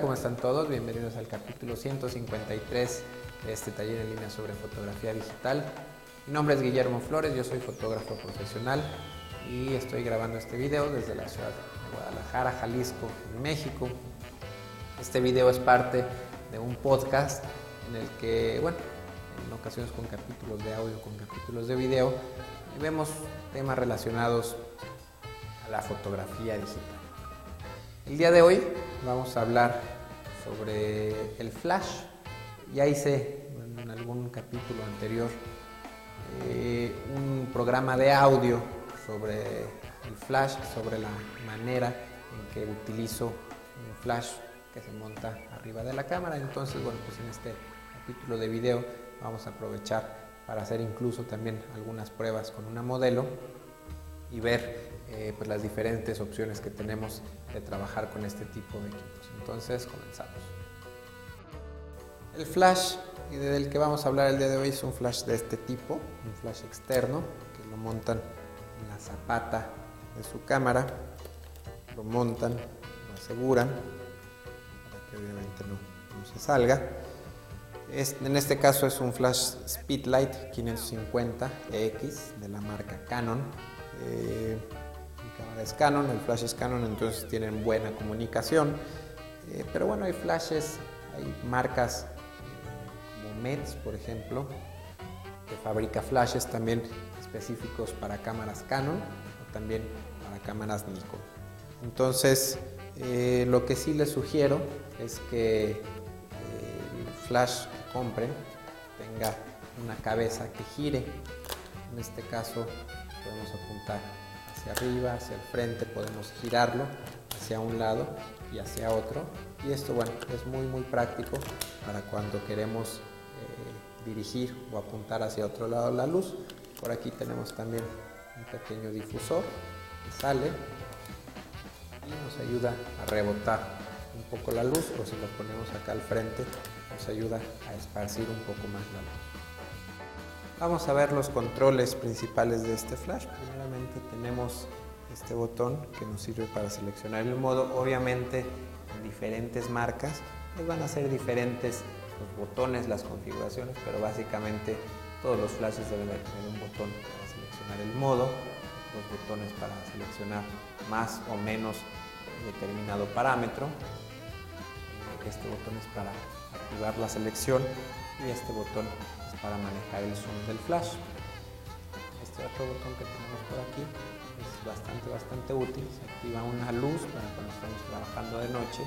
¿Cómo están todos? Bienvenidos al capítulo 153 de este taller en línea sobre fotografía digital. Mi nombre es Guillermo Flores, yo soy fotógrafo profesional y estoy grabando este video desde la ciudad de Guadalajara, Jalisco, en México. Este video es parte de un podcast en el que, bueno, en ocasiones con capítulos de audio, con capítulos de video, vemos temas relacionados a la fotografía digital. El día de hoy vamos a hablar sobre el flash. Ya hice en algún capítulo anterior eh, un programa de audio sobre el flash, sobre la manera en que utilizo un flash que se monta arriba de la cámara. Entonces, bueno, pues en este capítulo de video vamos a aprovechar para hacer incluso también algunas pruebas con una modelo y ver eh, pues las diferentes opciones que tenemos de trabajar con este tipo de equipos. Entonces, comenzamos. El flash del que vamos a hablar el día de hoy es un flash de este tipo, un flash externo, que lo montan en la zapata de su cámara, lo montan, lo aseguran, para que obviamente no se salga en este caso es un flash Speedlight 550X de la marca Canon. Eh, cámara es Canon, el flash Canon, entonces tienen buena comunicación. Eh, pero bueno, hay flashes, hay marcas eh, como Mets, por ejemplo, que fabrica flashes también específicos para cámaras Canon o también para cámaras Nikon. Entonces, lo que sí les sugiero es que el flash compren tenga una cabeza que gire. En este caso podemos apuntar hacia arriba, hacia el frente, podemos girarlo hacia un lado y hacia otro. Y esto, bueno, es muy muy práctico para cuando queremos eh, dirigir o apuntar hacia otro lado la luz. Por aquí tenemos también un pequeño difusor que sale y nos ayuda a rebotar un poco la luz o si lo ponemos acá al frente nos ayuda a esparcir un poco más la luz. Vamos a ver los controles principales de este flash. Primeramente tenemos este botón que nos sirve para seleccionar el modo. Obviamente en diferentes marcas pues van a ser diferentes los botones, las configuraciones, pero básicamente todos los flashes deben tener un botón para seleccionar el modo, los botones para seleccionar más o menos determinado parámetro. Este botón es para activar la selección y este botón para manejar el zoom del flash. Este otro botón que tenemos por aquí es bastante, bastante útil. Se activa una luz para cuando estamos trabajando de noche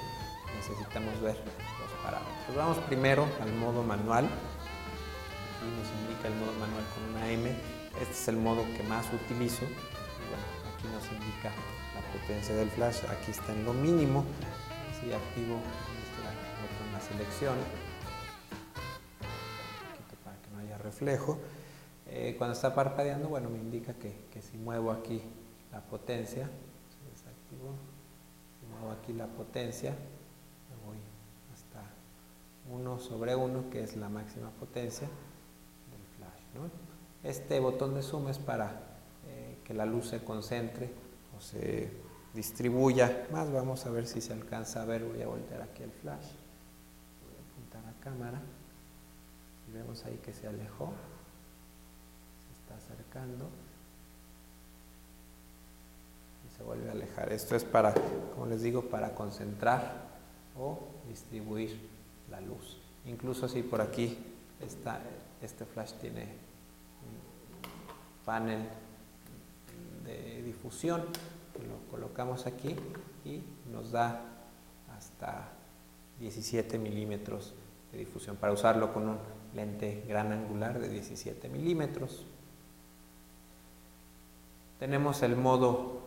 necesitamos ver los parámetros. Vamos primero al modo manual. Aquí nos indica el modo manual con una M. Este es el modo que más utilizo. aquí nos indica la potencia del flash. Aquí está en lo mínimo. Si activo selección, reflejo. Eh, cuando está parpadeando, bueno, me indica que, si muevo aquí la potencia, si muevo aquí la potencia, me voy hasta 1 sobre 1, que es la máxima potencia del flash. Este botón de zoom es para eh, que la luz se concentre o se distribuya más. Vamos a ver si se alcanza a ver. Voy a voltear aquí el flash cámara y vemos ahí que se alejó, se está acercando y se vuelve a alejar. Esto es para, como les digo, para concentrar o distribuir la luz. Incluso si por aquí está, este flash tiene un panel de difusión, lo colocamos aquí y nos da hasta 17 milímetros difusión para usarlo con un lente gran angular de 17 milímetros. Tenemos el modo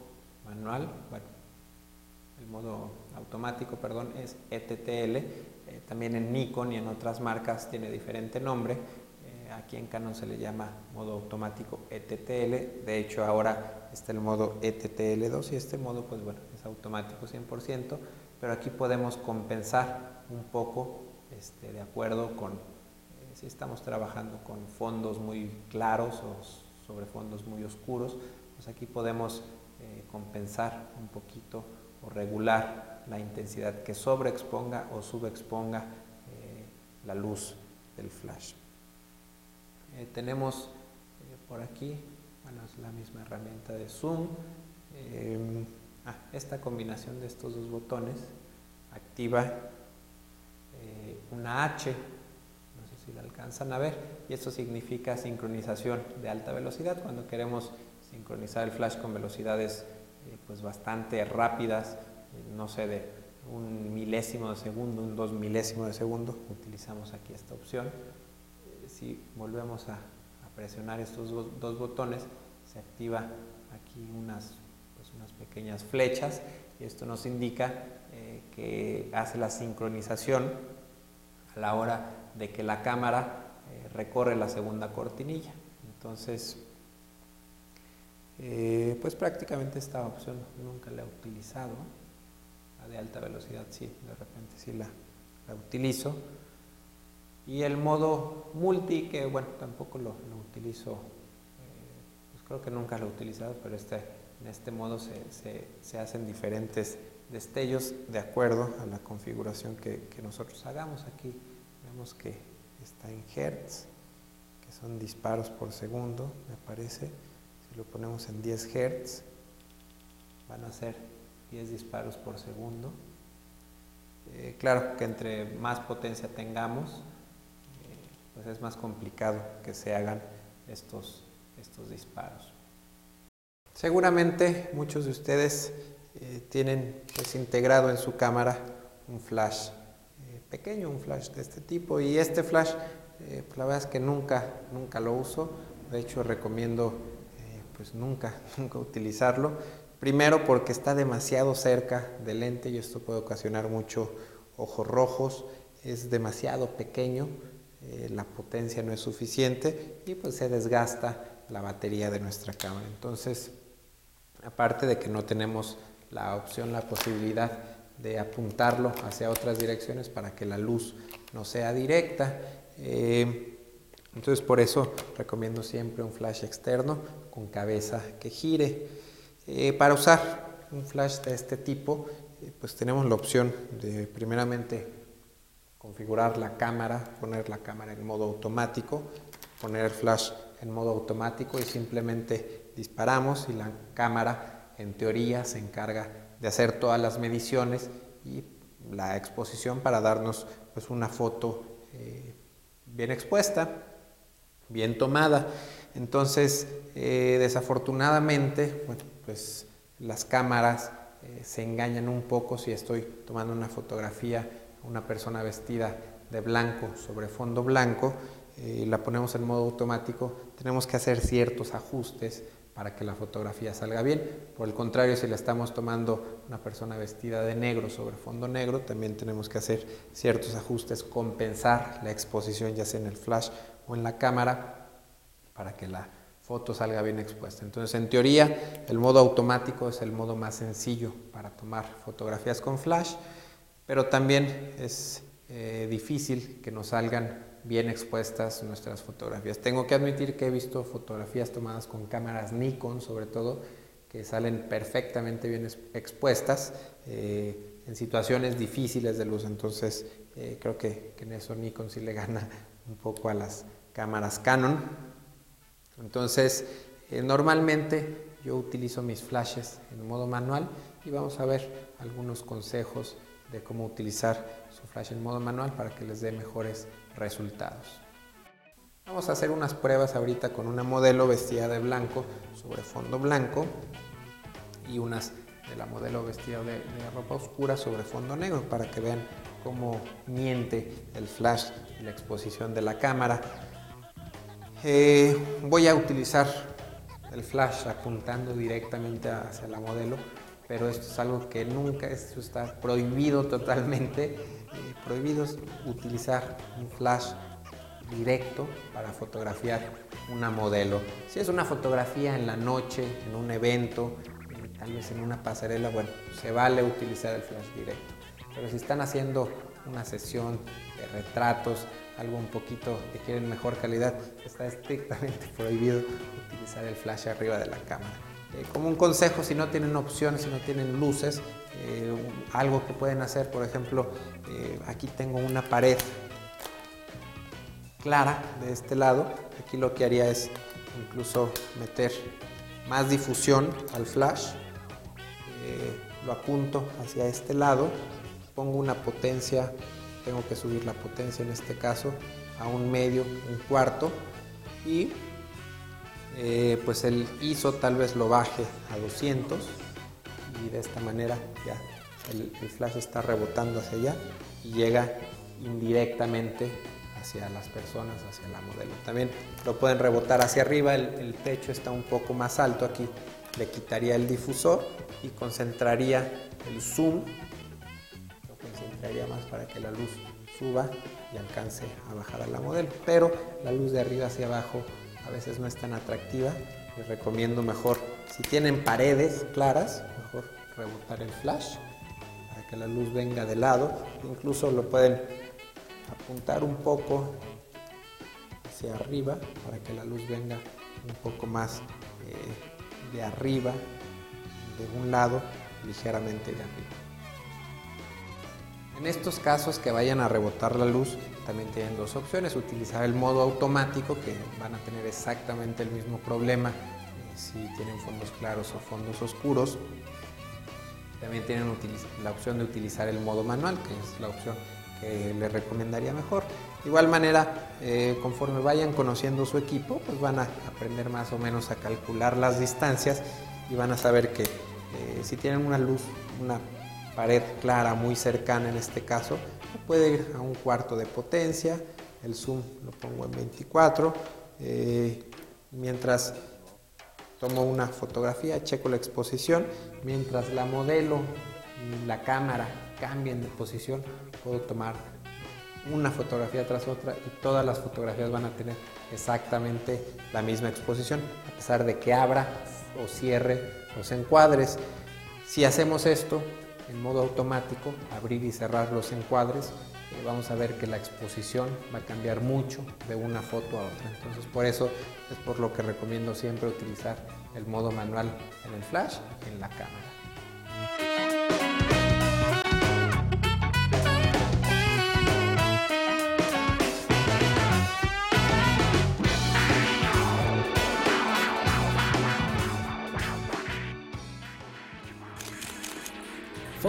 manual, bueno, el modo automático, perdón, es ETTL. Eh, también en Nikon y en otras marcas tiene diferente nombre. Eh, aquí en Canon se le llama modo automático ETTL. De hecho, ahora está el modo ETTL2 y este modo, pues bueno, es automático 100%, pero aquí podemos compensar un poco este, de acuerdo con si estamos trabajando con fondos muy claros o sobre fondos muy oscuros, pues aquí podemos eh, compensar un poquito o regular la intensidad, que sobreexponga o subexponga eh, la luz del flash. Eh, tenemos por aquí, bueno, es la misma herramienta de zoom. Ah, esta combinación de estos dos botones activa una H alcanzan a ver, y esto significa sincronización de alta velocidad. Cuando queremos sincronizar el flash con velocidades eh, pues bastante rápidas, eh, no sé, de un milésimo de segundo, un dos milésimo de segundo, utilizamos aquí esta opción. Eh, si volvemos a, presionar estos dos, botones, se activa aquí unas, pues unas pequeñas flechas. Y esto nos indica que hace la sincronización a la hora de que la cámara eh, recorre la segunda cortinilla. Entonces, eh, pues prácticamente esta opción nunca la he utilizado. La de alta velocidad sí, de repente sí la, utilizo. Y el modo multi, que bueno, tampoco lo, utilizo, eh, pues creo que nunca lo he utilizado, pero este, en este modo se, se, hacen diferentes destellos de acuerdo a la configuración que, nosotros hagamos aquí vemos que está en hertz, que son disparos por segundo, me parece. Si lo ponemos en 10 hertz, van a ser 10 disparos por segundo. Eh, claro que entre más potencia tengamos, eh, pues es más complicado que se hagan estos, estos disparos. Seguramente muchos de ustedes eh, tienen pues, integrado en su cámara un flash pequeño, un flash de este tipo. Y este flash, eh, pues la verdad es que nunca, nunca lo uso. De hecho, recomiendo eh, pues nunca, nunca utilizarlo. Primero porque está demasiado cerca del lente y esto puede ocasionar mucho ojos rojos. Es demasiado pequeño, eh, la potencia no es suficiente y pues se desgasta la batería de nuestra cámara. Entonces, aparte de que no tenemos la opción, la posibilidad de apuntarlo hacia otras direcciones para que la luz no sea directa. Eh, entonces por eso recomiendo siempre un flash externo con cabeza que gire. Eh, para usar un flash de este tipo, eh, pues tenemos la opción de primeramente configurar la cámara, poner la cámara en modo automático, poner el flash en modo automático y simplemente disparamos y la cámara en teoría se encarga de hacer todas las mediciones y la exposición para darnos pues, una foto eh, bien expuesta, bien tomada. Entonces, eh, desafortunadamente, pues las cámaras eh, se engañan un poco si estoy tomando una fotografía a una persona vestida de blanco sobre fondo blanco, la ponemos en modo automático, tenemos que hacer ciertos ajustes para que la fotografía salga bien. Por el contrario, si la estamos tomando una persona vestida de negro sobre fondo negro, también tenemos que hacer ciertos ajustes, compensar la exposición ya sea en el flash o en la cámara para que la foto salga bien expuesta. Entonces, en teoría, el modo automático es el modo más sencillo para tomar fotografías con flash, pero también es eh, difícil que nos salgan bien expuestas nuestras fotografías. Tengo que admitir que he visto fotografías tomadas con cámaras Nikon, sobre todo, que salen perfectamente bien expuestas eh, en situaciones difíciles de luz. Entonces, eh, creo que, en eso Nikon sí le gana un poco a las cámaras Canon. Entonces, eh, normalmente yo utilizo mis flashes en modo manual y vamos a ver algunos consejos de cómo utilizar su flash en modo manual para que les dé mejores resultados. Vamos a hacer unas pruebas ahorita con una modelo vestida de blanco sobre fondo blanco y unas de la modelo vestida de, ropa oscura sobre fondo negro para que vean cómo miente el flash y la exposición de la cámara. Eh, voy a utilizar el flash apuntando directamente hacia la modelo, pero esto es algo que nunca, esto está prohibido totalmente eh, prohibido utilizar un flash directo para fotografiar una modelo. Si es una fotografía en la noche, en un evento, eh, tal vez en una pasarela, bueno, se vale utilizar el flash directo. Pero si están haciendo una sesión de retratos, algo un poquito que quieren mejor calidad, está estrictamente prohibido utilizar el flash arriba de la cámara. Eh, como un consejo, si no tienen opciones, si no tienen luces, Eh, algo que pueden hacer, por ejemplo, eh, aquí tengo una pared clara de este lado. Aquí lo que haría es incluso meter más difusión al flash. Eh, lo apunto hacia este lado, pongo una potencia, tengo que subir la potencia en este caso a un medio, un cuarto y pues el ISO tal vez lo baje a 200 y de esta manera ya el, flash está rebotando hacia allá y llega indirectamente hacia las personas, hacia la modelo. También lo pueden rebotar hacia arriba, el, techo está un poco más alto aquí, le quitaría el difusor y concentraría el zoom, lo concentraría más para que la luz suba y alcance a bajar a la modelo. Pero la luz de arriba hacia abajo a veces no es tan atractiva. Les recomiendo mejor, si tienen paredes claras, mejor rebotar el flash para que la luz venga de lado. Incluso lo pueden apuntar un poco hacia arriba para que la luz venga un poco más eh, de arriba, de un lado, ligeramente de arriba. En estos casos que vayan a rebotar la luz, también tienen dos opciones. Utilizar el modo automático, que van a tener exactamente el mismo problema eh, si tienen fondos claros o fondos oscuros. También tienen la opción de utilizar el modo manual, que es la opción que les recomendaría mejor. De igual manera, eh, conforme vayan conociendo su equipo, pues van a aprender más o menos a calcular las distancias y van a saber que eh, si tienen una luz, una pared clara muy cercana en este caso, puede ir a un cuarto de potencia, el zoom lo pongo en 24, eh, mientras tomo una fotografía, checo la exposición, mientras la modelo y la cámara cambien de posición, puedo tomar una fotografía tras otra y todas las fotografías van a tener exactamente la misma exposición, a pesar de que abra o cierre los encuadres. Si hacemos esto, en modo automático, abrir y cerrar los encuadres, eh, vamos a ver que la exposición va a cambiar mucho de una foto a otra. Entonces por eso es por lo que recomiendo siempre utilizar el modo manual en el flash en la cámara.